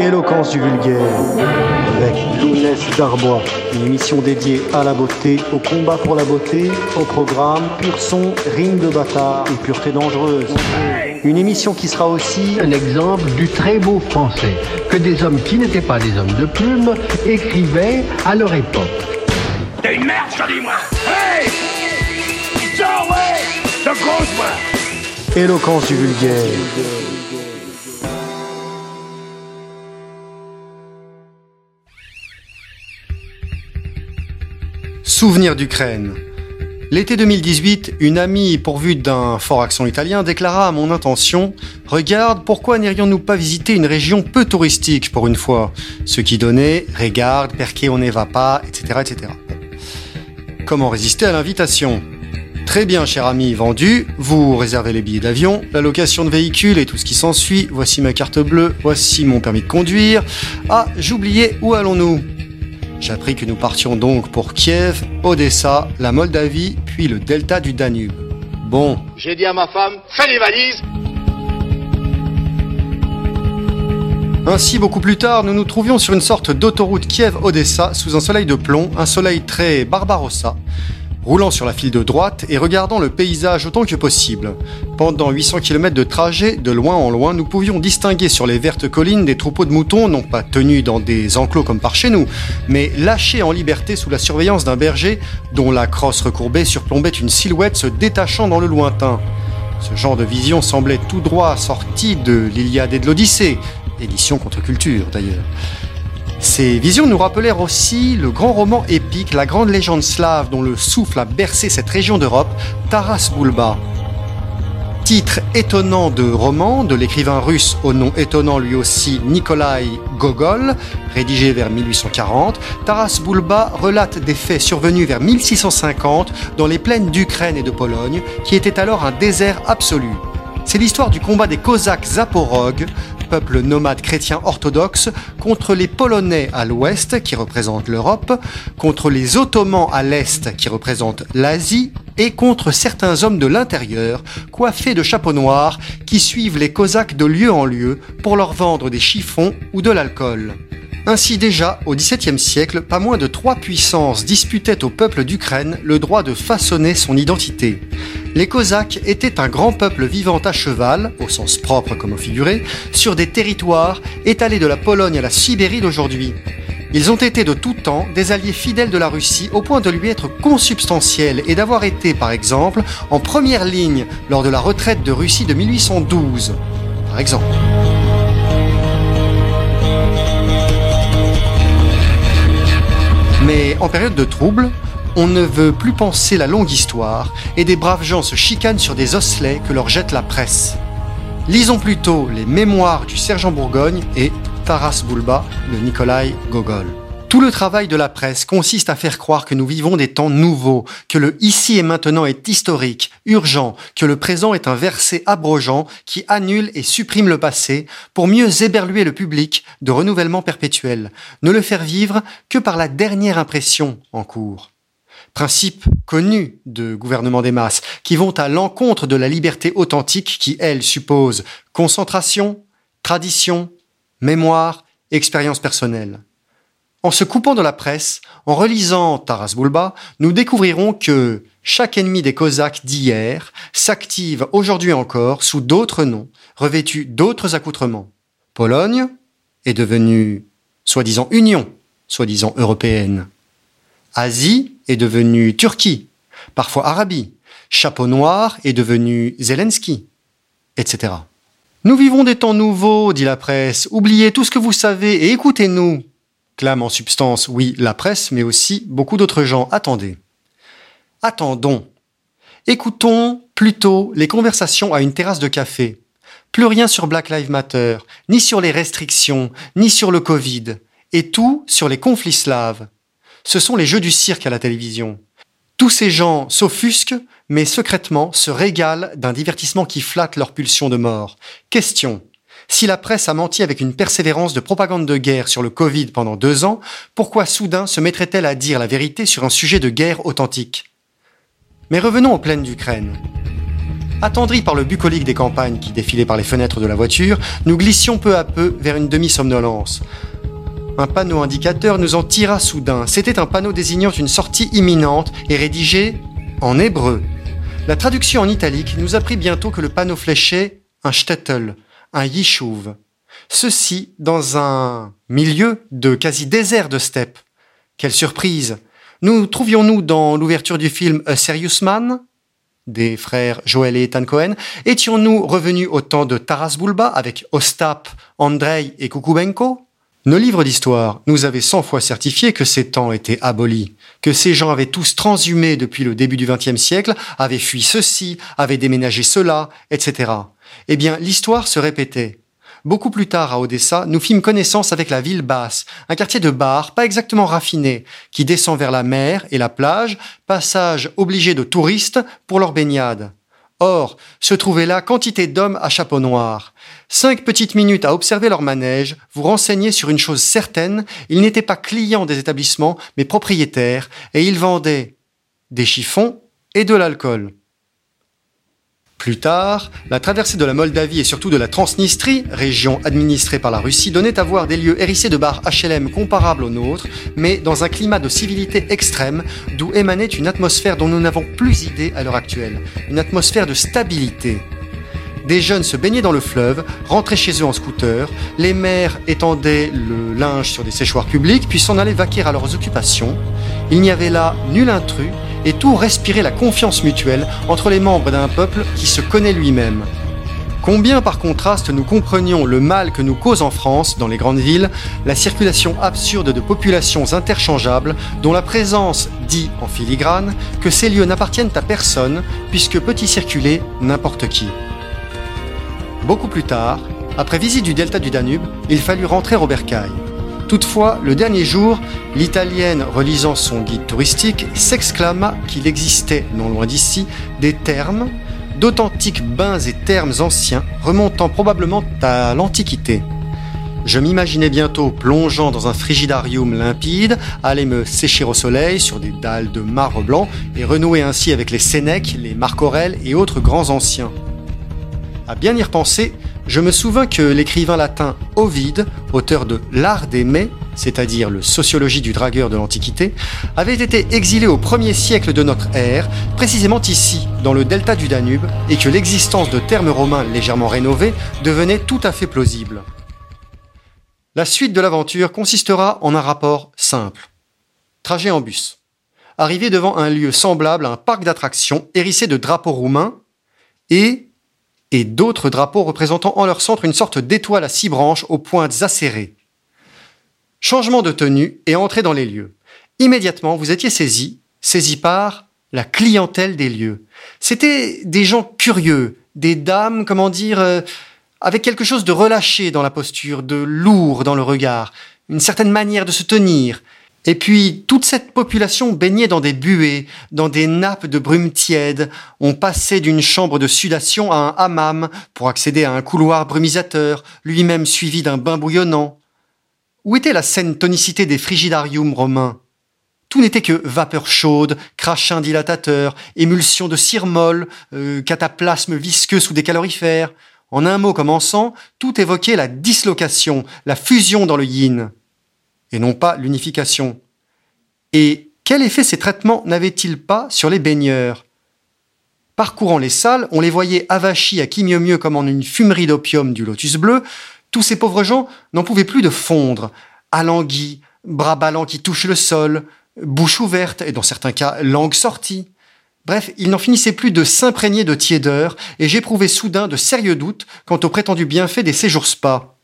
Éloquence du vulgaire avec Lounès Darbois. Une émission dédiée à la beauté, au combat pour la beauté, au programme pur son, rime de bâtard et pureté dangereuse. Une émission qui sera aussi un exemple du très beau français que des hommes qui n'étaient pas des hommes de plume écrivaient à leur époque. T'es une merde, je dis moi Hey ouais De moi Éloquence du vulgaire. Souvenir d'Ukraine. L'été 2018, une amie pourvue d'un fort accent italien déclara à mon intention Regarde, pourquoi n'irions-nous pas visiter une région peu touristique pour une fois? Ce qui donnait Regarde, perché on ne va pas, etc. etc. Comment résister à l'invitation? Très bien, cher ami, vendu. Vous réservez les billets d'avion, la location de véhicule et tout ce qui s'ensuit. Voici ma carte bleue, voici mon permis de conduire. Ah, j'oubliais, où allons-nous? J'appris que nous partions donc pour Kiev, Odessa, la Moldavie, puis le delta du Danube. Bon. J'ai dit à ma femme, fais les valises Ainsi, beaucoup plus tard, nous nous trouvions sur une sorte d'autoroute Kiev-Odessa sous un soleil de plomb, un soleil très Barbarossa, roulant sur la file de droite et regardant le paysage autant que possible. Pendant 800 km de trajet, de loin en loin, nous pouvions distinguer sur les vertes collines des troupeaux de moutons, non pas tenus dans des enclos comme par chez nous, mais lâchés en liberté sous la surveillance d'un berger dont la crosse recourbée surplombait une silhouette se détachant dans le lointain. Ce genre de vision semblait tout droit sorti de l'Iliade et de l'Odyssée, édition contre culture d'ailleurs. Ces visions nous rappelèrent aussi le grand roman épique, la grande légende slave dont le souffle a bercé cette région d'Europe, Taras Bulba. Titre étonnant de roman de l'écrivain russe au nom étonnant lui aussi Nikolai Gogol, rédigé vers 1840, Taras Bulba relate des faits survenus vers 1650 dans les plaines d'Ukraine et de Pologne, qui étaient alors un désert absolu. C'est l'histoire du combat des Cosaques Zaporogues, peuple nomade chrétien orthodoxe, contre les Polonais à l'ouest, qui représentent l'Europe, contre les Ottomans à l'est, qui représentent l'Asie, et contre certains hommes de l'intérieur, coiffés de chapeaux noirs, qui suivent les Cosaques de lieu en lieu pour leur vendre des chiffons ou de l'alcool. Ainsi déjà, au XVIIe siècle, pas moins de trois puissances disputaient au peuple d'Ukraine le droit de façonner son identité. Les Cosaques étaient un grand peuple vivant à cheval, au sens propre comme au figuré, sur des territoires étalés de la Pologne à la Sibérie d'aujourd'hui. Ils ont été de tout temps des alliés fidèles de la Russie au point de lui être consubstantiels et d'avoir été, par exemple, en première ligne lors de la retraite de Russie de 1812. Par exemple. Mais en période de trouble, on ne veut plus penser la longue histoire et des braves gens se chicanent sur des osselets que leur jette la presse. Lisons plutôt les mémoires du sergent Bourgogne et Taras Bulba de Nikolai Gogol. Tout le travail de la presse consiste à faire croire que nous vivons des temps nouveaux, que le ici et maintenant est historique, urgent, que le présent est un verset abrogeant qui annule et supprime le passé pour mieux éberluer le public de renouvellement perpétuel, ne le faire vivre que par la dernière impression en cours. Principe connu de gouvernement des masses qui vont à l'encontre de la liberté authentique qui, elle, suppose concentration, tradition, mémoire, expérience personnelle. En se coupant de la presse, en relisant Taras Bulba, nous découvrirons que chaque ennemi des Cosaques d'hier s'active aujourd'hui encore sous d'autres noms, revêtus d'autres accoutrements. Pologne est devenue soi-disant Union, soi-disant européenne. Asie est devenue Turquie, parfois Arabie. Chapeau noir est devenu Zelensky, etc. Nous vivons des temps nouveaux, dit la presse. Oubliez tout ce que vous savez et écoutez-nous clame en substance, oui, la presse, mais aussi beaucoup d'autres gens. Attendez. Attendons. Écoutons plutôt les conversations à une terrasse de café. Plus rien sur Black Lives Matter, ni sur les restrictions, ni sur le Covid, et tout sur les conflits slaves. Ce sont les jeux du cirque à la télévision. Tous ces gens s'offusquent, mais secrètement se régalent d'un divertissement qui flatte leur pulsion de mort. Question. Si la presse a menti avec une persévérance de propagande de guerre sur le Covid pendant deux ans, pourquoi soudain se mettrait-elle à dire la vérité sur un sujet de guerre authentique? Mais revenons aux plaines d'Ukraine. Attendris par le bucolique des campagnes qui défilait par les fenêtres de la voiture, nous glissions peu à peu vers une demi-somnolence. Un panneau indicateur nous en tira soudain. C'était un panneau désignant une sortie imminente et rédigé en hébreu. La traduction en italique nous apprit bientôt que le panneau fléchait un shtetl, un yishuv. Ceci dans un milieu de quasi désert de steppe. Quelle surprise Nous trouvions-nous dans l'ouverture du film A Serious Man des frères Joël et Ethan Cohen Étions-nous revenus au temps de Taras Bulba avec Ostap, Andrei et Kukubenko nos livres d'histoire nous avaient cent fois certifié que ces temps étaient abolis, que ces gens avaient tous transhumé depuis le début du XXe siècle, avaient fui ceci, avaient déménagé cela, etc. Eh bien, l'histoire se répétait. Beaucoup plus tard, à Odessa, nous fîmes connaissance avec la ville basse, un quartier de bar pas exactement raffiné, qui descend vers la mer et la plage, passage obligé de touristes pour leur baignade. Or, se trouvait là quantité d'hommes à chapeau noir. Cinq petites minutes à observer leur manège vous renseignaient sur une chose certaine, ils n'étaient pas clients des établissements, mais propriétaires, et ils vendaient des chiffons et de l'alcool. Plus tard, la traversée de la Moldavie et surtout de la Transnistrie, région administrée par la Russie, donnait à voir des lieux hérissés de bars HLM comparables aux nôtres, mais dans un climat de civilité extrême, d'où émanait une atmosphère dont nous n'avons plus idée à l'heure actuelle, une atmosphère de stabilité. Des jeunes se baignaient dans le fleuve, rentraient chez eux en scooter, les mères étendaient le linge sur des séchoirs publics, puis s'en allaient vaquer à leurs occupations. Il n'y avait là nul intrus, et tout respirait la confiance mutuelle entre les membres d'un peuple qui se connaît lui-même. Combien par contraste nous comprenions le mal que nous cause en France, dans les grandes villes, la circulation absurde de populations interchangeables dont la présence dit en filigrane que ces lieux n'appartiennent à personne puisque peut y circuler n'importe qui. Beaucoup plus tard, après visite du delta du Danube, il fallut rentrer au Bercail. Toutefois, le dernier jour, l'Italienne, relisant son guide touristique, s'exclama qu'il existait, non loin d'ici, des thermes, d'authentiques bains et thermes anciens, remontant probablement à l'Antiquité. Je m'imaginais bientôt plongeant dans un frigidarium limpide, aller me sécher au soleil sur des dalles de marbre blanc et renouer ainsi avec les Sénèques, les Marc et autres grands anciens. À bien y repenser, je me souviens que l'écrivain latin Ovide, auteur de L'art d'aimer, c'est-à-dire le sociologie du dragueur de l'Antiquité, avait été exilé au premier siècle de notre ère, précisément ici, dans le delta du Danube, et que l'existence de termes romains légèrement rénovés devenait tout à fait plausible. La suite de l'aventure consistera en un rapport simple. Trajet en bus. Arrivé devant un lieu semblable à un parc d'attractions hérissé de drapeaux roumains et et d'autres drapeaux représentant en leur centre une sorte d'étoile à six branches aux pointes acérées. Changement de tenue et entrée dans les lieux. Immédiatement, vous étiez saisi, saisi par la clientèle des lieux. C'était des gens curieux, des dames, comment dire, euh, avec quelque chose de relâché dans la posture, de lourd dans le regard, une certaine manière de se tenir, et puis, toute cette population baignait dans des buées, dans des nappes de brume tiède. On passait d'une chambre de sudation à un hammam pour accéder à un couloir brumisateur, lui-même suivi d'un bain bouillonnant. Où était la saine tonicité des frigidariums romains? Tout n'était que vapeur chaude, crachin dilatateur, émulsion de cire molle, euh, cataplasme visqueux sous des calorifères. En un mot commençant, tout évoquait la dislocation, la fusion dans le yin et non pas l'unification. Et quel effet ces traitements n'avaient-ils pas sur les baigneurs? Parcourant les salles, on les voyait avachis à qui mieux mieux comme en une fumerie d'opium du lotus bleu, tous ces pauvres gens n'en pouvaient plus de fondre, alanguis, bras ballants qui touchent le sol, bouche ouverte et dans certains cas langue sortie. Bref, ils n'en finissaient plus de s'imprégner de tiédeur et j'éprouvais soudain de sérieux doutes quant aux prétendus bienfaits des séjours spa.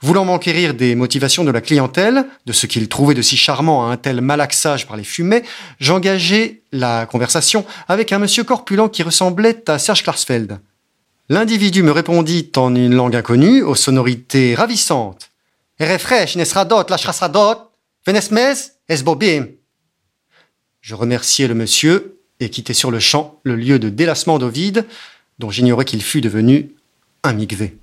Voulant m'enquérir des motivations de la clientèle, de ce qu'ils trouvaient de si charmant à un tel malaxage par les fumées, j'engageai la conversation avec un monsieur corpulent qui ressemblait à Serge Klarsfeld. L'individu me répondit en une langue inconnue, aux sonorités ravissantes. Esbobim. Je remerciai le monsieur et quittai sur le champ le lieu de délassement d'Ovide, dont j'ignorais qu'il fût devenu un migvé.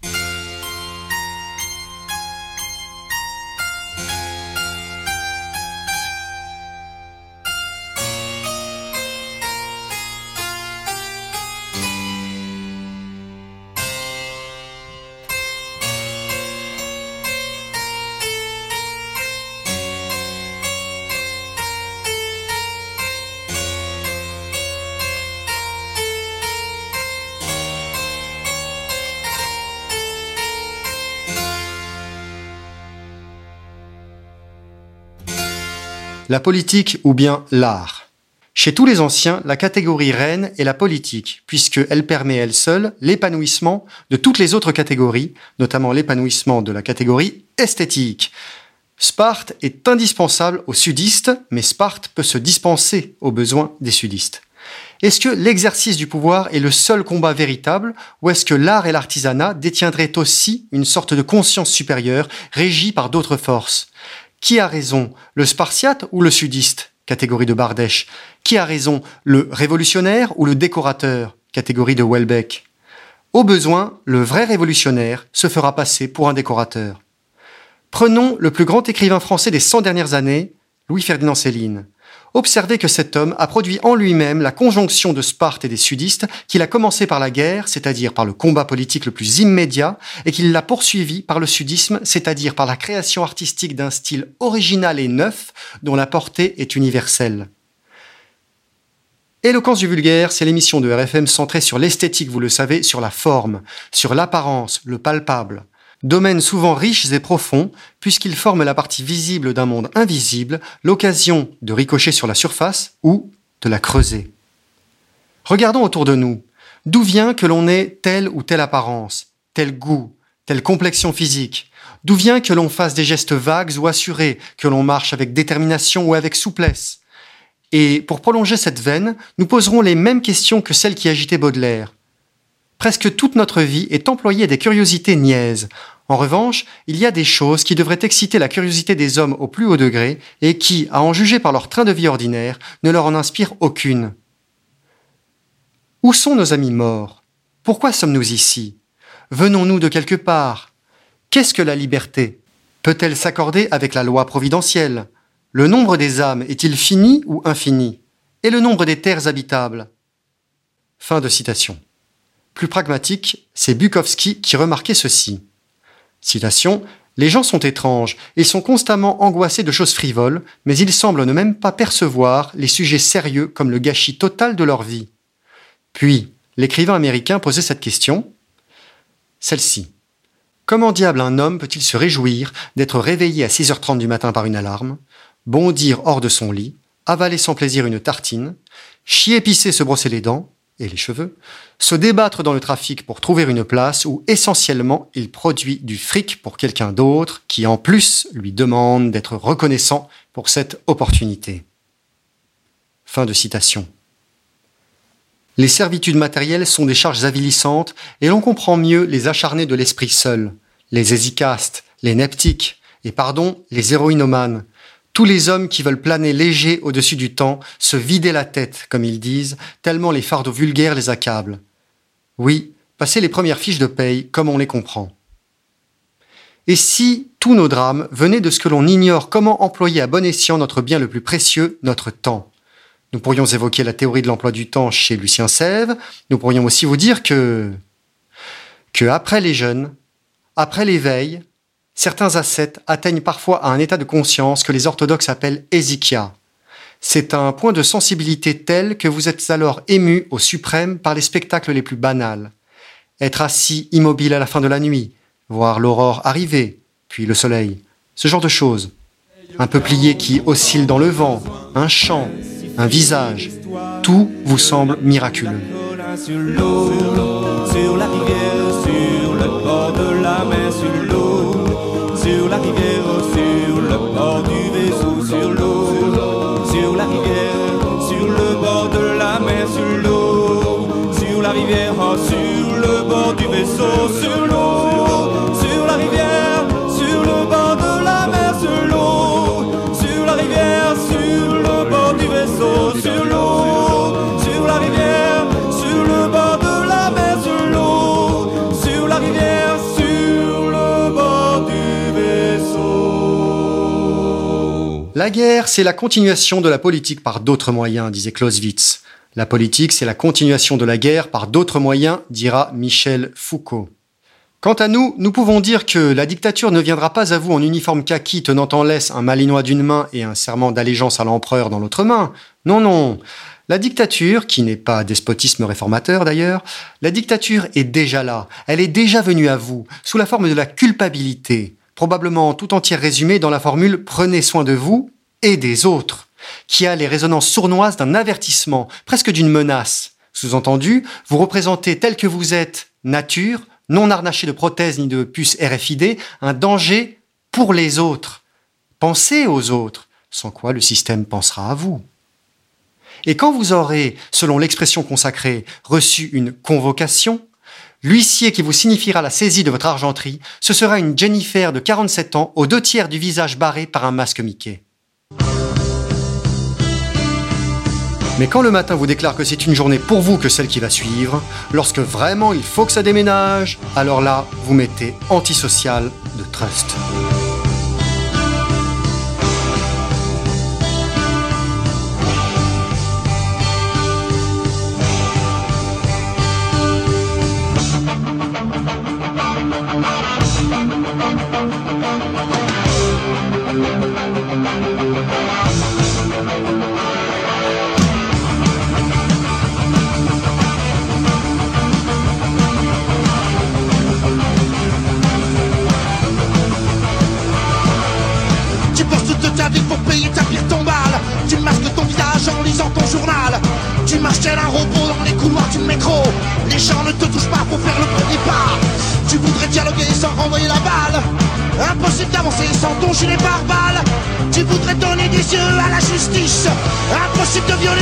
La politique ou bien l'art. Chez tous les anciens, la catégorie reine est la politique, puisqu'elle permet elle seule l'épanouissement de toutes les autres catégories, notamment l'épanouissement de la catégorie esthétique. Sparte est indispensable aux sudistes, mais Sparte peut se dispenser aux besoins des sudistes. Est-ce que l'exercice du pouvoir est le seul combat véritable, ou est-ce que l'art et l'artisanat détiendraient aussi une sorte de conscience supérieure régie par d'autres forces? Qui a raison, le spartiate ou le sudiste? Catégorie de Bardèche. Qui a raison, le révolutionnaire ou le décorateur, catégorie de Welbeck Au besoin, le vrai révolutionnaire se fera passer pour un décorateur. Prenons le plus grand écrivain français des 100 dernières années, Louis-Ferdinand Céline. Observez que cet homme a produit en lui-même la conjonction de Sparte et des sudistes, qu'il a commencé par la guerre, c'est-à-dire par le combat politique le plus immédiat, et qu'il l'a poursuivi par le sudisme, c'est-à-dire par la création artistique d'un style original et neuf, dont la portée est universelle. Éloquence du vulgaire, c'est l'émission de RFM centrée sur l'esthétique, vous le savez, sur la forme, sur l'apparence, le palpable domaines souvent riches et profonds, puisqu'ils forment la partie visible d'un monde invisible, l'occasion de ricocher sur la surface ou de la creuser. Regardons autour de nous. D'où vient que l'on ait telle ou telle apparence, tel goût, telle complexion physique? D'où vient que l'on fasse des gestes vagues ou assurés, que l'on marche avec détermination ou avec souplesse? Et pour prolonger cette veine, nous poserons les mêmes questions que celles qui agitaient Baudelaire. Presque toute notre vie est employée à des curiosités niaises, en revanche, il y a des choses qui devraient exciter la curiosité des hommes au plus haut degré et qui, à en juger par leur train de vie ordinaire, ne leur en inspirent aucune. Où sont nos amis morts? Pourquoi sommes-nous ici? Venons-nous de quelque part? Qu'est-ce que la liberté? Peut-elle s'accorder avec la loi providentielle? Le nombre des âmes est-il fini ou infini? Et le nombre des terres habitables? Fin de citation. Plus pragmatique, c'est Bukowski qui remarquait ceci. Citation Les gens sont étranges, ils sont constamment angoissés de choses frivoles, mais ils semblent ne même pas percevoir les sujets sérieux comme le gâchis total de leur vie. Puis, l'écrivain américain posait cette question Celle-ci. Comment diable un homme peut-il se réjouir d'être réveillé à 6h30 du matin par une alarme, bondir hors de son lit, avaler sans plaisir une tartine, chier pisser se brosser les dents, et les cheveux, se débattre dans le trafic pour trouver une place où essentiellement il produit du fric pour quelqu'un d'autre qui en plus lui demande d'être reconnaissant pour cette opportunité. Fin de citation. Les servitudes matérielles sont des charges avilissantes et l'on comprend mieux les acharnés de l'esprit seul, les hésicastes, les neptiques et pardon, les héroïnomanes, tous les hommes qui veulent planer léger au-dessus du temps, se vider la tête, comme ils disent, tellement les fardeaux vulgaires les accablent. Oui, passer les premières fiches de paye comme on les comprend. Et si tous nos drames venaient de ce que l'on ignore comment employer à bon escient notre bien le plus précieux, notre temps? Nous pourrions évoquer la théorie de l'emploi du temps chez Lucien Sèvres, nous pourrions aussi vous dire que que après les jeunes, après l'éveil, certains ascètes atteignent parfois à un état de conscience que les orthodoxes appellent hésikia. C'est un point de sensibilité tel que vous êtes alors ému au suprême par les spectacles les plus banals. Être assis immobile à la fin de la nuit, voir l'aurore arriver, puis le soleil, ce genre de choses. Un peuplier qui oscille dans le vent, un chant, un visage, tout vous semble miraculeux. Sur le bord du vaisseau, sur l'eau, sur la rivière, sur le bord de la mer, sur l'eau, sur la rivière, sur le bord du vaisseau, sur l'eau, sur la rivière, sur le bord de la mer, sur l'eau, sur la rivière, sur le bord du La guerre, c'est la continuation de la politique par d'autres moyens, disait Clausewitz. La politique, c'est la continuation de la guerre par d'autres moyens, dira Michel Foucault. Quant à nous, nous pouvons dire que la dictature ne viendra pas à vous en uniforme kaki tenant en laisse un malinois d'une main et un serment d'allégeance à l'empereur dans l'autre main. Non, non. La dictature, qui n'est pas despotisme réformateur d'ailleurs, la dictature est déjà là, elle est déjà venue à vous, sous la forme de la culpabilité, probablement tout entière résumée dans la formule Prenez soin de vous et des autres, qui a les résonances sournoises d'un avertissement, presque d'une menace. Sous-entendu, vous représentez tel que vous êtes, nature, non harnaché de prothèses ni de puces RFID, un danger pour les autres. Pensez aux autres, sans quoi le système pensera à vous. Et quand vous aurez, selon l'expression consacrée, reçu une convocation, l'huissier qui vous signifiera la saisie de votre argenterie, ce sera une Jennifer de 47 ans aux deux tiers du visage barré par un masque Mickey. Mais quand le matin vous déclare que c'est une journée pour vous que celle qui va suivre, lorsque vraiment il faut que ça déménage, alors là, vous mettez antisocial de trust.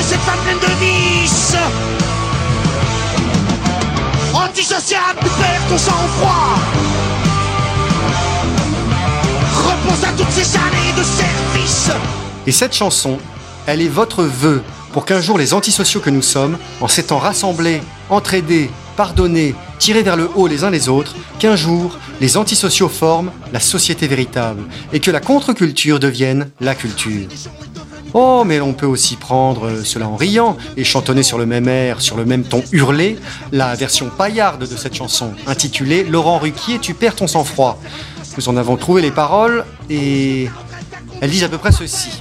Cette femme pleine de vices Antisocial, tu perds ton sang-froid Repense à toutes ces années de service. Et cette chanson, elle est votre vœu pour qu'un jour les antisociaux que nous sommes, en s'étant rassemblés, entraidés, pardonnés, tirés vers le haut les uns les autres, qu'un jour les antisociaux forment la société véritable et que la contre-culture devienne la culture. Oh, mais on peut aussi prendre cela en riant et chantonner sur le même air, sur le même ton hurlé, la version paillarde de cette chanson, intitulée Laurent Ruquier, tu perds ton sang-froid. Nous en avons trouvé les paroles et elles disent à peu près ceci.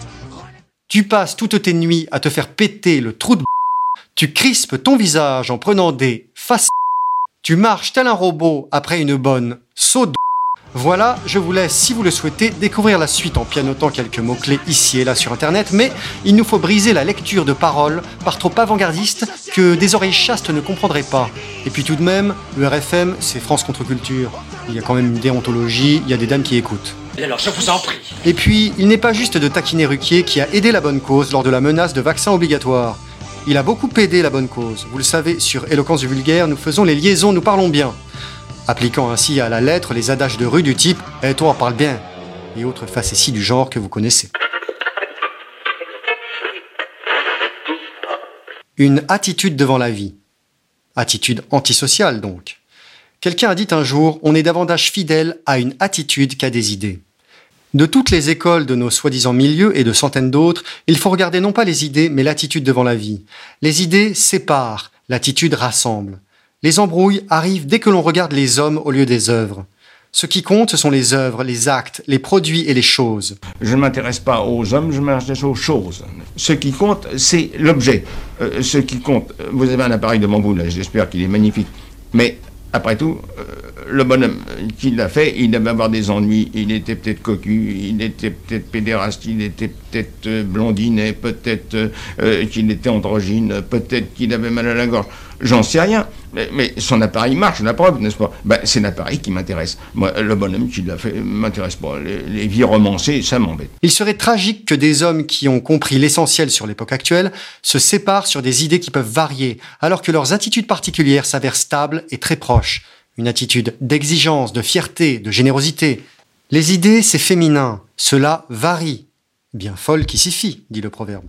Tu passes toutes tes nuits à te faire péter le trou de tu crispes ton visage en prenant des faces tu marches tel un robot après une bonne saut voilà, je vous laisse, si vous le souhaitez, découvrir la suite en pianotant quelques mots-clés ici et là sur Internet, mais il nous faut briser la lecture de paroles par trop avant-gardistes que des oreilles chastes ne comprendraient pas. Et puis tout de même, le RFM, c'est France contre culture. Il y a quand même une déontologie, il y a des dames qui écoutent. Et alors, je vous en prie. Et puis, il n'est pas juste de taquiner Ruquier qui a aidé la bonne cause lors de la menace de vaccins obligatoires. Il a beaucoup aidé la bonne cause. Vous le savez, sur Éloquence du vulgaire, nous faisons les liaisons, nous parlons bien appliquant ainsi à la lettre les adages de rue du type Eh toi, parle bien et autres facéties du genre que vous connaissez. Une attitude devant la vie. Attitude antisociale donc. Quelqu'un a dit un jour On est davantage fidèle à une attitude qu'à des idées. De toutes les écoles de nos soi-disant milieux et de centaines d'autres, il faut regarder non pas les idées, mais l'attitude devant la vie. Les idées séparent, l'attitude rassemble. Les embrouilles arrivent dès que l'on regarde les hommes au lieu des œuvres. Ce qui compte, ce sont les œuvres, les actes, les produits et les choses. Je ne m'intéresse pas aux hommes, je m'intéresse aux choses. Ce qui compte, c'est l'objet. Euh, ce qui compte, vous avez un appareil devant vous, là, j'espère qu'il est magnifique. Mais après tout, euh, le bonhomme qui l'a fait, il devait avoir des ennuis. Il était peut-être cocu, il était peut-être pédéraste, il était peut-être euh, blondinet, peut-être qu'il était androgyne, peut-être qu'il avait mal à la gorge. J'en sais rien. Mais, son appareil marche, la preuve, n'est-ce pas? Ben, C'est l'appareil qui m'intéresse. Moi, le bonhomme qui l'a fait m'intéresse pas. Les, les vies romancées, ça m'embête. Il serait tragique que des hommes qui ont compris l'essentiel sur l'époque actuelle se séparent sur des idées qui peuvent varier, alors que leurs attitudes particulières s'avèrent stables et très proches. Une attitude d'exigence, de fierté, de générosité. Les idées, c'est féminin. Cela varie. Bien folle qui s'y fie, dit le proverbe.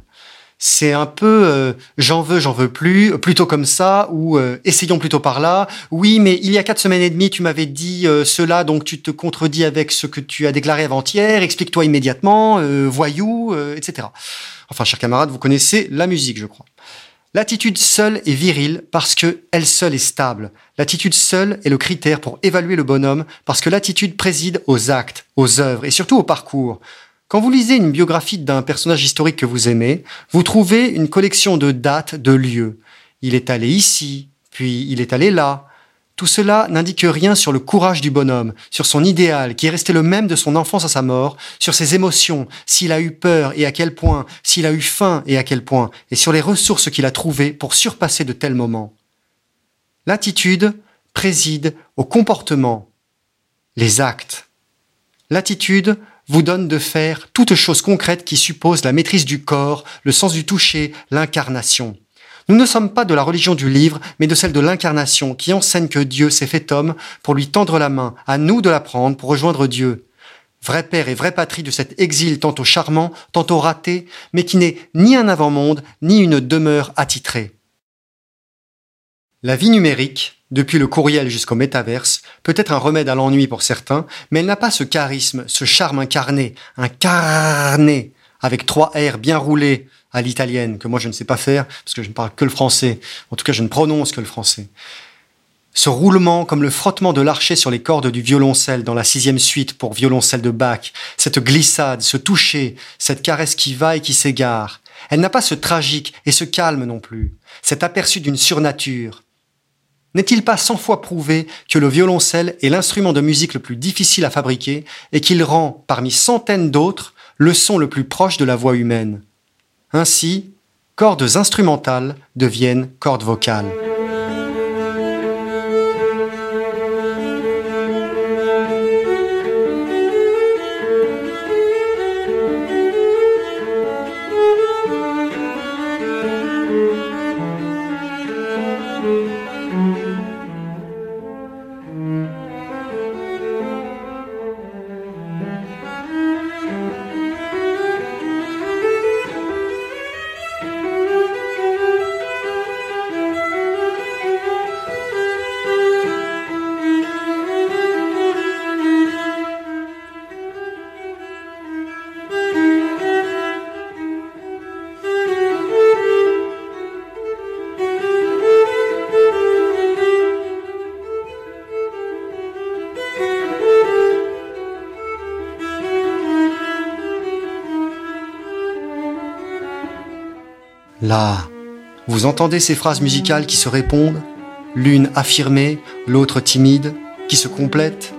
C'est un peu euh, j'en veux, j'en veux plus, plutôt comme ça, ou euh, essayons plutôt par là. Oui, mais il y a quatre semaines et demie, tu m'avais dit euh, cela, donc tu te contredis avec ce que tu as déclaré avant-hier, explique-toi immédiatement, voyou, etc. Enfin, chers camarades, vous connaissez la musique, je crois. L'attitude seule est virile parce que elle seule est stable. L'attitude seule est le critère pour évaluer le bonhomme parce que l'attitude préside aux actes, aux œuvres et surtout au parcours. Quand vous lisez une biographie d'un personnage historique que vous aimez, vous trouvez une collection de dates, de lieux. Il est allé ici, puis il est allé là. Tout cela n'indique rien sur le courage du bonhomme, sur son idéal qui est resté le même de son enfance à sa mort, sur ses émotions, s'il a eu peur et à quel point, s'il a eu faim et à quel point, et sur les ressources qu'il a trouvées pour surpasser de tels moments. L'attitude préside au comportement, les actes. L'attitude vous donne de faire toute chose concrète qui suppose la maîtrise du corps, le sens du toucher, l'incarnation. Nous ne sommes pas de la religion du livre, mais de celle de l'incarnation, qui enseigne que Dieu s'est fait homme pour lui tendre la main, à nous de la prendre pour rejoindre Dieu. Vrai père et vraie patrie de cet exil tantôt charmant, tantôt raté, mais qui n'est ni un avant-monde, ni une demeure attitrée. La vie numérique, depuis le courriel jusqu'au métaverse, peut être un remède à l'ennui pour certains, mais elle n'a pas ce charisme, ce charme incarné, incarné, avec trois R bien roulés, à l'italienne, que moi je ne sais pas faire, parce que je ne parle que le français. En tout cas, je ne prononce que le français. Ce roulement, comme le frottement de l'archet sur les cordes du violoncelle dans la sixième suite pour violoncelle de Bach, cette glissade, ce toucher, cette caresse qui va et qui s'égare, elle n'a pas ce tragique et ce calme non plus, cet aperçu d'une surnature. N'est-il pas cent fois prouvé que le violoncelle est l'instrument de musique le plus difficile à fabriquer et qu'il rend, parmi centaines d'autres, le son le plus proche de la voix humaine? Ainsi, cordes instrumentales deviennent cordes vocales. Vous entendez ces phrases musicales qui se répondent, l'une affirmée, l'autre timide, qui se complètent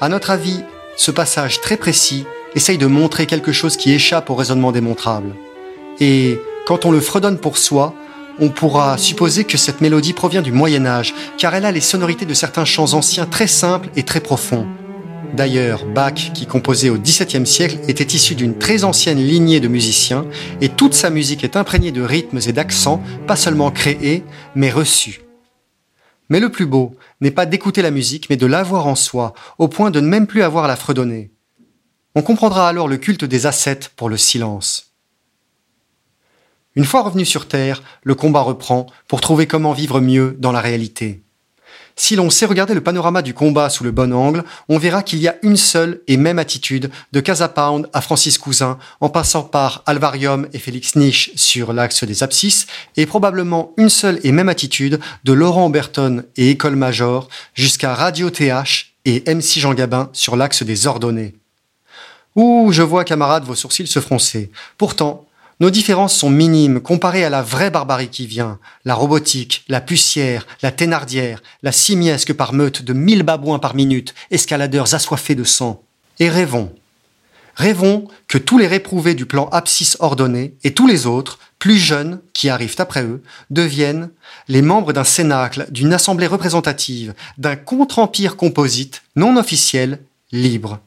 À notre avis, ce passage très précis essaye de montrer quelque chose qui échappe au raisonnement démontrable. Et quand on le fredonne pour soi, on pourra supposer que cette mélodie provient du Moyen Âge, car elle a les sonorités de certains chants anciens très simples et très profonds. D'ailleurs, Bach, qui composait au XVIIe siècle, était issu d'une très ancienne lignée de musiciens, et toute sa musique est imprégnée de rythmes et d'accents, pas seulement créés, mais reçus. Mais le plus beau n'est pas d'écouter la musique, mais de l'avoir en soi, au point de ne même plus avoir à la fredonner. On comprendra alors le culte des ascètes pour le silence. Une fois revenu sur Terre, le combat reprend pour trouver comment vivre mieux dans la réalité. Si l'on sait regarder le panorama du combat sous le bon angle, on verra qu'il y a une seule et même attitude de Casa Pound à Francis Cousin, en passant par Alvarium et Félix Niche sur l'axe des abscisses, et probablement une seule et même attitude de Laurent Berton et École Major jusqu'à Radio TH et MC Jean Gabin sur l'axe des ordonnées. Ouh, je vois, camarades, vos sourcils se froncer. Pourtant, nos différences sont minimes comparées à la vraie barbarie qui vient, la robotique, la pucière, la thénardière, la simiesque par meute de mille babouins par minute, escaladeurs assoiffés de sang. Et rêvons. Rêvons que tous les réprouvés du plan abscisse ordonné et tous les autres, plus jeunes, qui arrivent après eux, deviennent les membres d'un cénacle, d'une assemblée représentative, d'un contre-empire composite, non officiel, libre.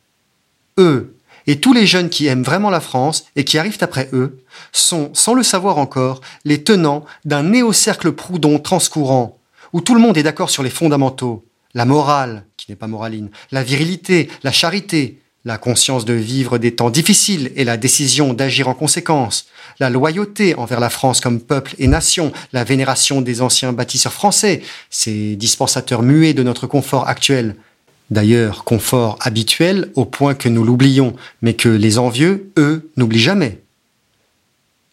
Eux, et tous les jeunes qui aiment vraiment la France et qui arrivent après eux sont, sans le savoir encore, les tenants d'un néo-cercle Proudhon transcourant, où tout le monde est d'accord sur les fondamentaux, la morale, qui n'est pas moraline, la virilité, la charité, la conscience de vivre des temps difficiles et la décision d'agir en conséquence, la loyauté envers la France comme peuple et nation, la vénération des anciens bâtisseurs français, ces dispensateurs muets de notre confort actuel, D'ailleurs, confort habituel au point que nous l'oublions, mais que les envieux, eux, n'oublient jamais.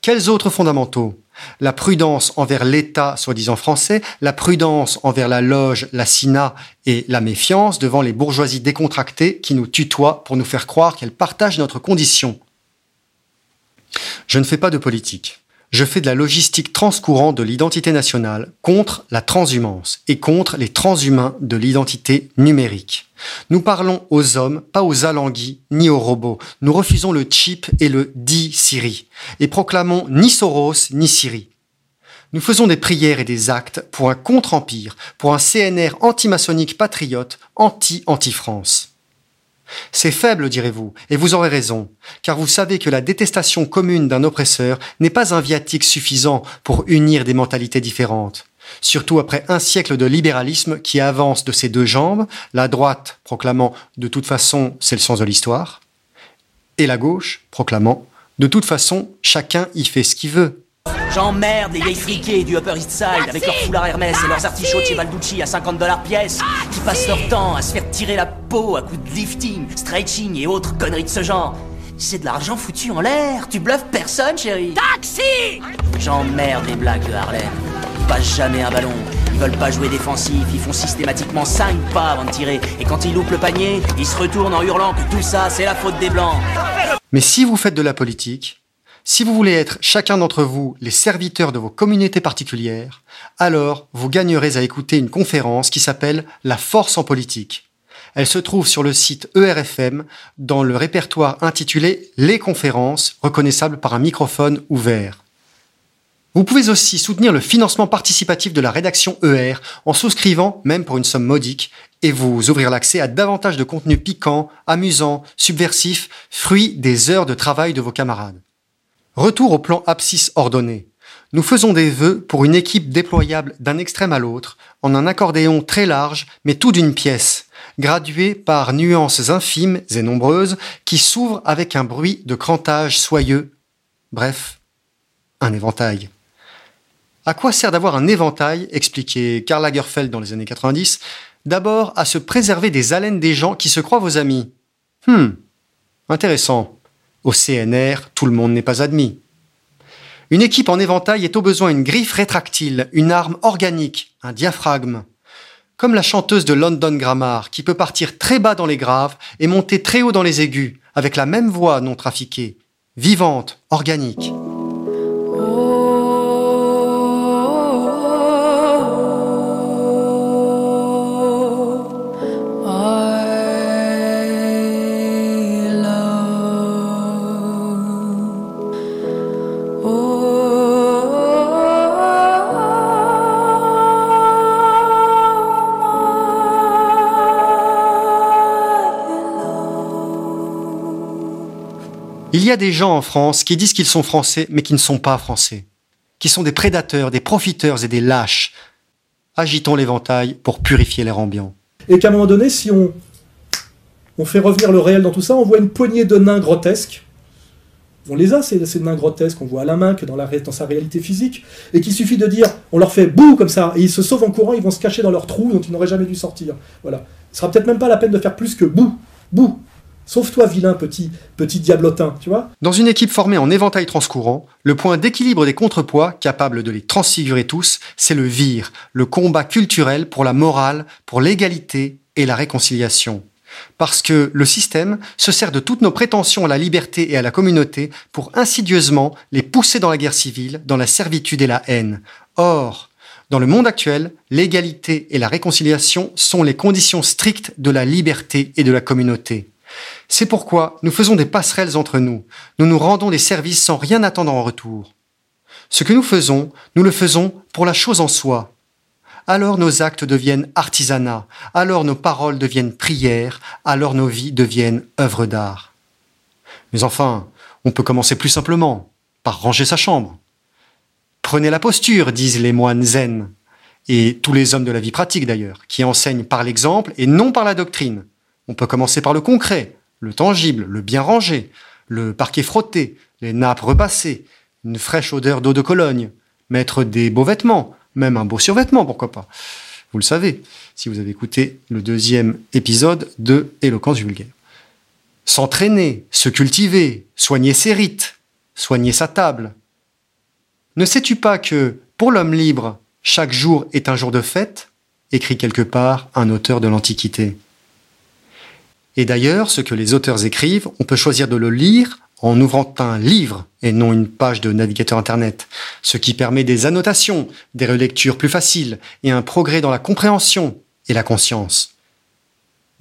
Quels autres fondamentaux? La prudence envers l'État soi-disant français, la prudence envers la loge, la SINA et la méfiance devant les bourgeoisies décontractées qui nous tutoient pour nous faire croire qu'elles partagent notre condition. Je ne fais pas de politique. Je fais de la logistique transcourant de l'identité nationale contre la transhumance et contre les transhumains de l'identité numérique. Nous parlons aux hommes, pas aux alanguis ni aux robots. Nous refusons le chip et le dit Siri et proclamons ni Soros ni Siri. Nous faisons des prières et des actes pour un contre-empire, pour un CNR anti-maçonnique patriote, anti-anti-France. C'est faible, direz-vous, et vous aurez raison, car vous savez que la détestation commune d'un oppresseur n'est pas un viatique suffisant pour unir des mentalités différentes. Surtout après un siècle de libéralisme qui avance de ses deux jambes, la droite proclamant de toute façon c'est le sens de l'histoire, et la gauche proclamant de toute façon chacun y fait ce qu'il veut. J'emmerde les vieilles friquées du Upper East Side avec leurs foulards Hermès et leurs artichauts chez Balducci à 50 dollars pièce, qui passent leur temps à se faire tirer la peau à coups de lifting, stretching et autres conneries de ce genre. C'est de l'argent foutu en l'air, tu bluffes personne, chérie. Taxi! J'emmerde les blagues de Harlem. Ils passent jamais un ballon, ils veulent pas jouer défensif, ils font systématiquement 5 pas avant de tirer, et quand ils loupent le panier, ils se retournent en hurlant. Que tout ça, c'est la faute des blancs. Mais si vous faites de la politique, si vous voulez être chacun d'entre vous les serviteurs de vos communautés particulières, alors vous gagnerez à écouter une conférence qui s'appelle La force en politique. Elle se trouve sur le site ERFM dans le répertoire intitulé Les conférences, reconnaissable par un microphone ouvert. Vous pouvez aussi soutenir le financement participatif de la rédaction ER en souscrivant, même pour une somme modique, et vous ouvrir l'accès à davantage de contenus piquants, amusants, subversifs, fruits des heures de travail de vos camarades. Retour au plan abscisse ordonné. Nous faisons des vœux pour une équipe déployable d'un extrême à l'autre, en un accordéon très large, mais tout d'une pièce, gradué par nuances infimes et nombreuses, qui s'ouvrent avec un bruit de crantage soyeux. Bref, un éventail. À quoi sert d'avoir un éventail, expliquait Karl Lagerfeld dans les années 90, d'abord à se préserver des haleines des gens qui se croient vos amis. Hmm, intéressant. Au CNR, tout le monde n'est pas admis. Une équipe en éventail est au besoin une griffe rétractile, une arme organique, un diaphragme. Comme la chanteuse de London Grammar, qui peut partir très bas dans les graves et monter très haut dans les aigus, avec la même voix non trafiquée, vivante, organique. Il y a des gens en France qui disent qu'ils sont français, mais qui ne sont pas français, qui sont des prédateurs, des profiteurs et des lâches. Agitons l'éventail pour purifier l'air ambiant. Et qu'à un moment donné, si on, fait revenir le réel dans tout ça, on voit une poignée de nains grotesques. On les a, ces, nains grotesques, on voit à la main que dans sa réalité physique, et qu'il suffit de dire, on leur fait bouh comme ça, et ils se sauvent en courant, ils vont se cacher dans leur trou dont ils n'auraient jamais dû sortir. Voilà. Ce sera peut-être même pas la peine de faire plus que bouh, bouh, Sauve-toi, vilain petit, petit diablotin, tu vois Dans une équipe formée en éventail transcourant, le point d'équilibre des contrepoids, capable de les transfigurer tous, c'est le vire, le combat culturel pour la morale, pour l'égalité et la réconciliation. Parce que le système se sert de toutes nos prétentions à la liberté et à la communauté pour insidieusement les pousser dans la guerre civile, dans la servitude et la haine. Or, dans le monde actuel, l'égalité et la réconciliation sont les conditions strictes de la liberté et de la communauté. C'est pourquoi nous faisons des passerelles entre nous. Nous nous rendons des services sans rien attendre en retour. Ce que nous faisons, nous le faisons pour la chose en soi. Alors nos actes deviennent artisanat, alors nos paroles deviennent prières, alors nos vies deviennent œuvres d'art. Mais enfin, on peut commencer plus simplement, par ranger sa chambre. Prenez la posture, disent les moines zen, et tous les hommes de la vie pratique d'ailleurs, qui enseignent par l'exemple et non par la doctrine. On peut commencer par le concret, le tangible, le bien rangé, le parquet frotté, les nappes repassées, une fraîche odeur d'eau de Cologne, mettre des beaux vêtements, même un beau survêtement, pourquoi pas. Vous le savez, si vous avez écouté le deuxième épisode de Éloquence vulgaire. S'entraîner, se cultiver, soigner ses rites, soigner sa table. Ne sais-tu pas que, pour l'homme libre, chaque jour est un jour de fête écrit quelque part un auteur de l'Antiquité? Et d'ailleurs, ce que les auteurs écrivent, on peut choisir de le lire en ouvrant un livre et non une page de navigateur Internet, ce qui permet des annotations, des relectures plus faciles et un progrès dans la compréhension et la conscience.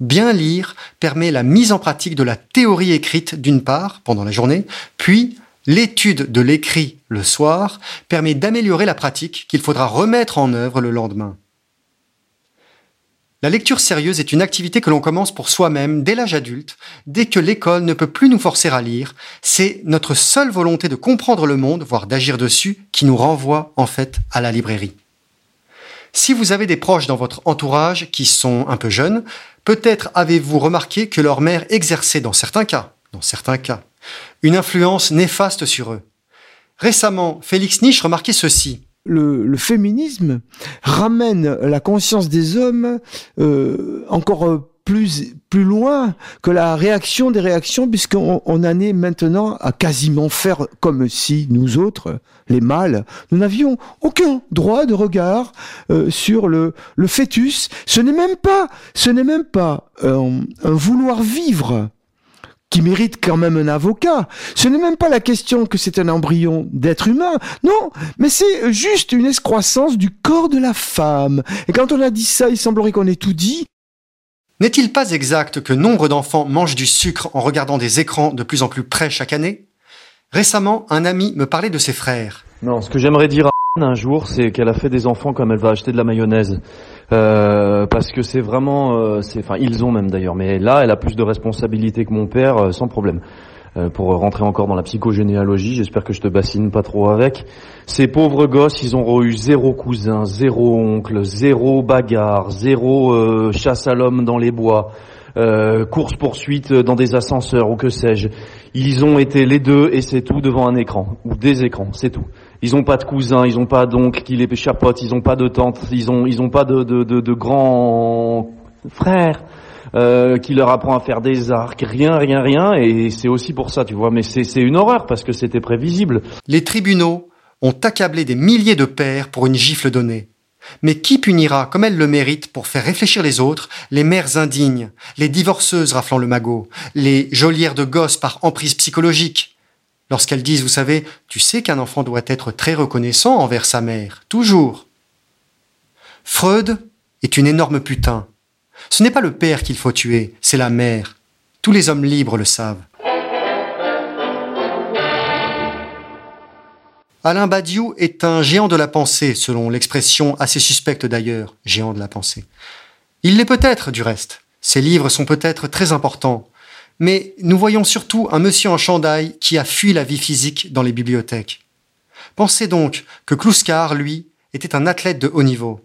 Bien lire permet la mise en pratique de la théorie écrite d'une part pendant la journée, puis l'étude de l'écrit le soir permet d'améliorer la pratique qu'il faudra remettre en œuvre le lendemain. La lecture sérieuse est une activité que l'on commence pour soi-même dès l'âge adulte, dès que l'école ne peut plus nous forcer à lire. C'est notre seule volonté de comprendre le monde, voire d'agir dessus, qui nous renvoie en fait à la librairie. Si vous avez des proches dans votre entourage qui sont un peu jeunes, peut-être avez-vous remarqué que leur mère exerçait dans certains cas, dans certains cas, une influence néfaste sur eux. Récemment, Félix Nietzsche remarquait ceci le, féminisme ramène la conscience des hommes euh, encore euh, plus, plus loin que la réaction des réactions, puisqu'on on en est maintenant à quasiment faire comme si nous autres, les mâles, nous n'avions aucun droit de regard euh, sur le, le fœtus. Ce n'est même pas, ce n'est même pas un vouloir vivre qui mérite quand même un avocat. Ce n'est même pas la question que c'est un embryon d'être humain, non, mais c'est juste une escroissance du corps de la femme. Et quand on a dit ça, il semblerait qu'on ait tout dit. N'est-il pas exact que nombre d'enfants mangent du sucre en regardant des écrans de plus en plus près chaque année? Récemment, un ami me parlait de ses frères. Non, ce que j'aimerais dire à un jour, c'est qu'elle a fait des enfants comme elle va acheter de la mayonnaise. Euh, parce que c'est vraiment, euh, enfin ils ont même d'ailleurs, mais là elle a plus de responsabilités que mon père, euh, sans problème. pour rentrer encore dans la psychogénéalogie, j'espère que je te bassine pas trop avec. Ces pauvres gosses, ils ont eu zéro cousin, zéro oncle, zéro bagarre, zéro chasse à l'homme dans les bois. course poursuite dans des ascenseurs ou que sais-je. Ils ont été les deux et c'est tout devant un écran ou des écrans, c'est tout. Ils n'ont pas de cousins, ils n'ont pas d'oncles qui les chapotent, ils n'ont pas de tantes, ils ont ils ont pas de de, de, grands frères euh, qui leur apprend à faire des arcs, rien rien rien et c'est aussi pour ça, tu vois. Mais c'est une horreur parce que c'était prévisible. Les tribunaux ont accablé des milliers de pères pour une gifle donnée. Mais qui punira, comme elles le méritent, pour faire réfléchir les autres, les mères indignes, les divorceuses raflant le magot, les geôlières de gosses par emprise psychologique, lorsqu'elles disent, vous savez, tu sais qu'un enfant doit être très reconnaissant envers sa mère, toujours. Freud est une énorme putain. Ce n'est pas le père qu'il faut tuer, c'est la mère. Tous les hommes libres le savent. Alain Badiou est un géant de la pensée, selon l'expression assez suspecte d'ailleurs, géant de la pensée. Il l'est peut-être, du reste. Ses livres sont peut-être très importants, mais nous voyons surtout un monsieur en chandail qui a fui la vie physique dans les bibliothèques. Pensez donc que Kluskar, lui, était un athlète de haut niveau.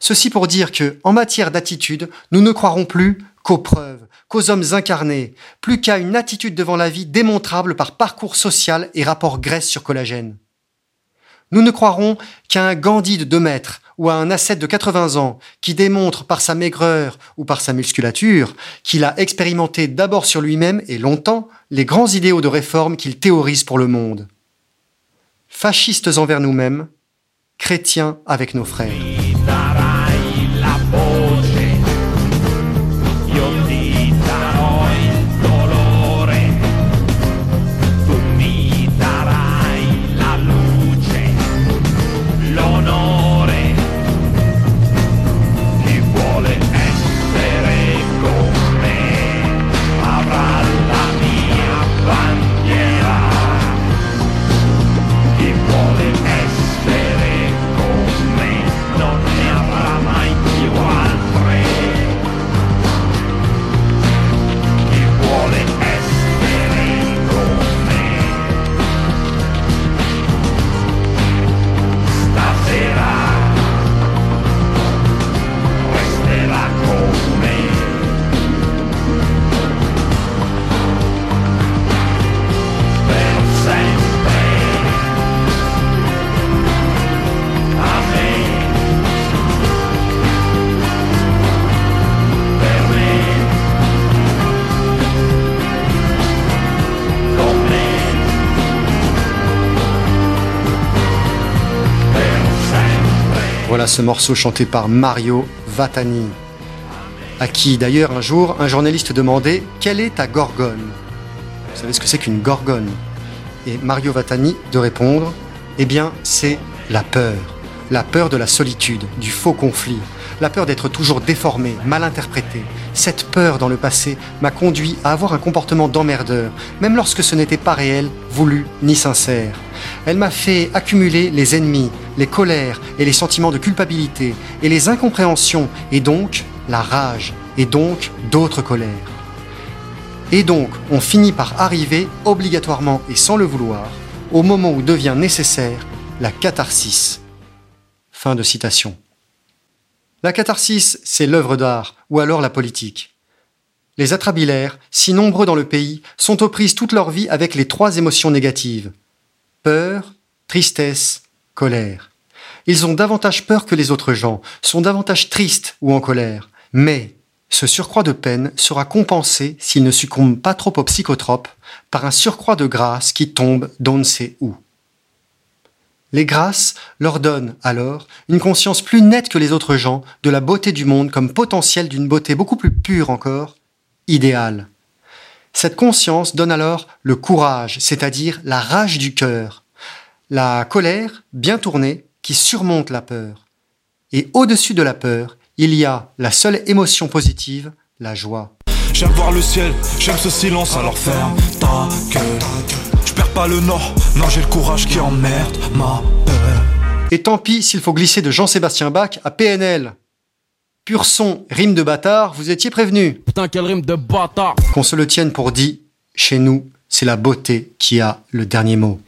Ceci pour dire que, en matière d'attitude, nous ne croirons plus qu'aux preuves, qu'aux hommes incarnés, plus qu'à une attitude devant la vie démontrable par parcours social et rapport graisse sur collagène. Nous ne croirons qu'à un Gandhi de deux mètres ou à un ascète de 80 ans qui démontre par sa maigreur ou par sa musculature qu'il a expérimenté d'abord sur lui-même et longtemps les grands idéaux de réforme qu'il théorise pour le monde. Fascistes envers nous-mêmes, chrétiens avec nos frères. Ce morceau chanté par Mario Vatani, à qui d'ailleurs un jour un journaliste demandait Quelle est ta gorgone? Vous savez ce que c'est qu'une gorgone? Et Mario Vatani de répondre Eh bien, c'est la peur. La peur de la solitude, du faux conflit, la peur d'être toujours déformé, mal interprété. Cette peur dans le passé m'a conduit à avoir un comportement d'emmerdeur, même lorsque ce n'était pas réel, voulu ni sincère. Elle m'a fait accumuler les ennemis, les colères et les sentiments de culpabilité, et les incompréhensions, et donc la rage, et donc d'autres colères. Et donc, on finit par arriver, obligatoirement et sans le vouloir, au moment où devient nécessaire la catharsis. Fin de citation. La catharsis, c'est l'œuvre d'art, ou alors la politique. Les atrabilaires, si nombreux dans le pays, sont aux prises toute leur vie avec les trois émotions négatives. Peur, tristesse, colère. Ils ont davantage peur que les autres gens, sont davantage tristes ou en colère. Mais ce surcroît de peine sera compensé s'ils ne succombent pas trop aux psychotropes par un surcroît de grâce qui tombe d'on ne sait où. Les grâces leur donnent alors une conscience plus nette que les autres gens de la beauté du monde comme potentiel d'une beauté beaucoup plus pure encore, idéale. Cette conscience donne alors le courage, c'est-à-dire la rage du cœur, la colère bien tournée qui surmonte la peur. Et au-dessus de la peur, il y a la seule émotion positive, la joie. J'aime voir le ciel, j'aime ce silence, alors ferme ta gueule. Je perds pas le nord, non j'ai le courage qui emmerde ma peur. Et tant pis s'il faut glisser de Jean-Sébastien Bach à PNL. Pur son, rime de bâtard, vous étiez prévenu. Putain, quel rime de bâtard Qu'on se le tienne pour dit, chez nous, c'est la beauté qui a le dernier mot.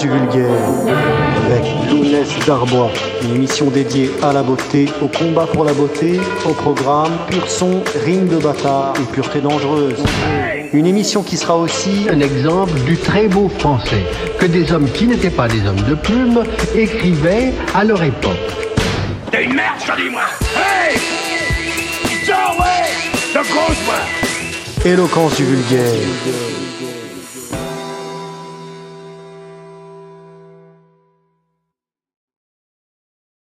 Du vulgaire avec Lounès Darbois, une émission dédiée à la beauté, au combat pour la beauté, au programme Pur son, rime de bâtard et pureté dangereuse. Une émission qui sera aussi un exemple du très beau français que des hommes qui n'étaient pas des hommes de plume écrivaient à leur époque. T'es une merde, je te dis moi Hey! John Way De grosse moi Éloquence du vulgaire